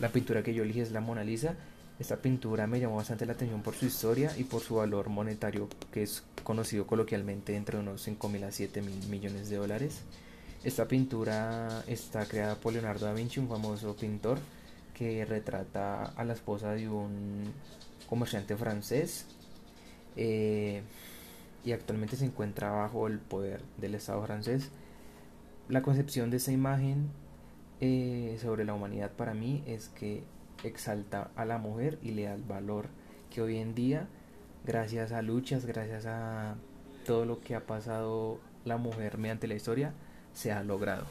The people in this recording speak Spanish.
La pintura que yo elegí es la Mona Lisa. Esta pintura me llamó bastante la atención por su historia y por su valor monetario, que es conocido coloquialmente entre unos 5 mil a 7 mil millones de dólares. Esta pintura está creada por Leonardo da Vinci, un famoso pintor que retrata a la esposa de un comerciante francés eh, y actualmente se encuentra bajo el poder del Estado francés. La concepción de esta imagen eh, sobre la humanidad para mí es que exalta a la mujer y le da el valor que hoy en día, gracias a luchas, gracias a todo lo que ha pasado la mujer mediante la historia, se ha logrado.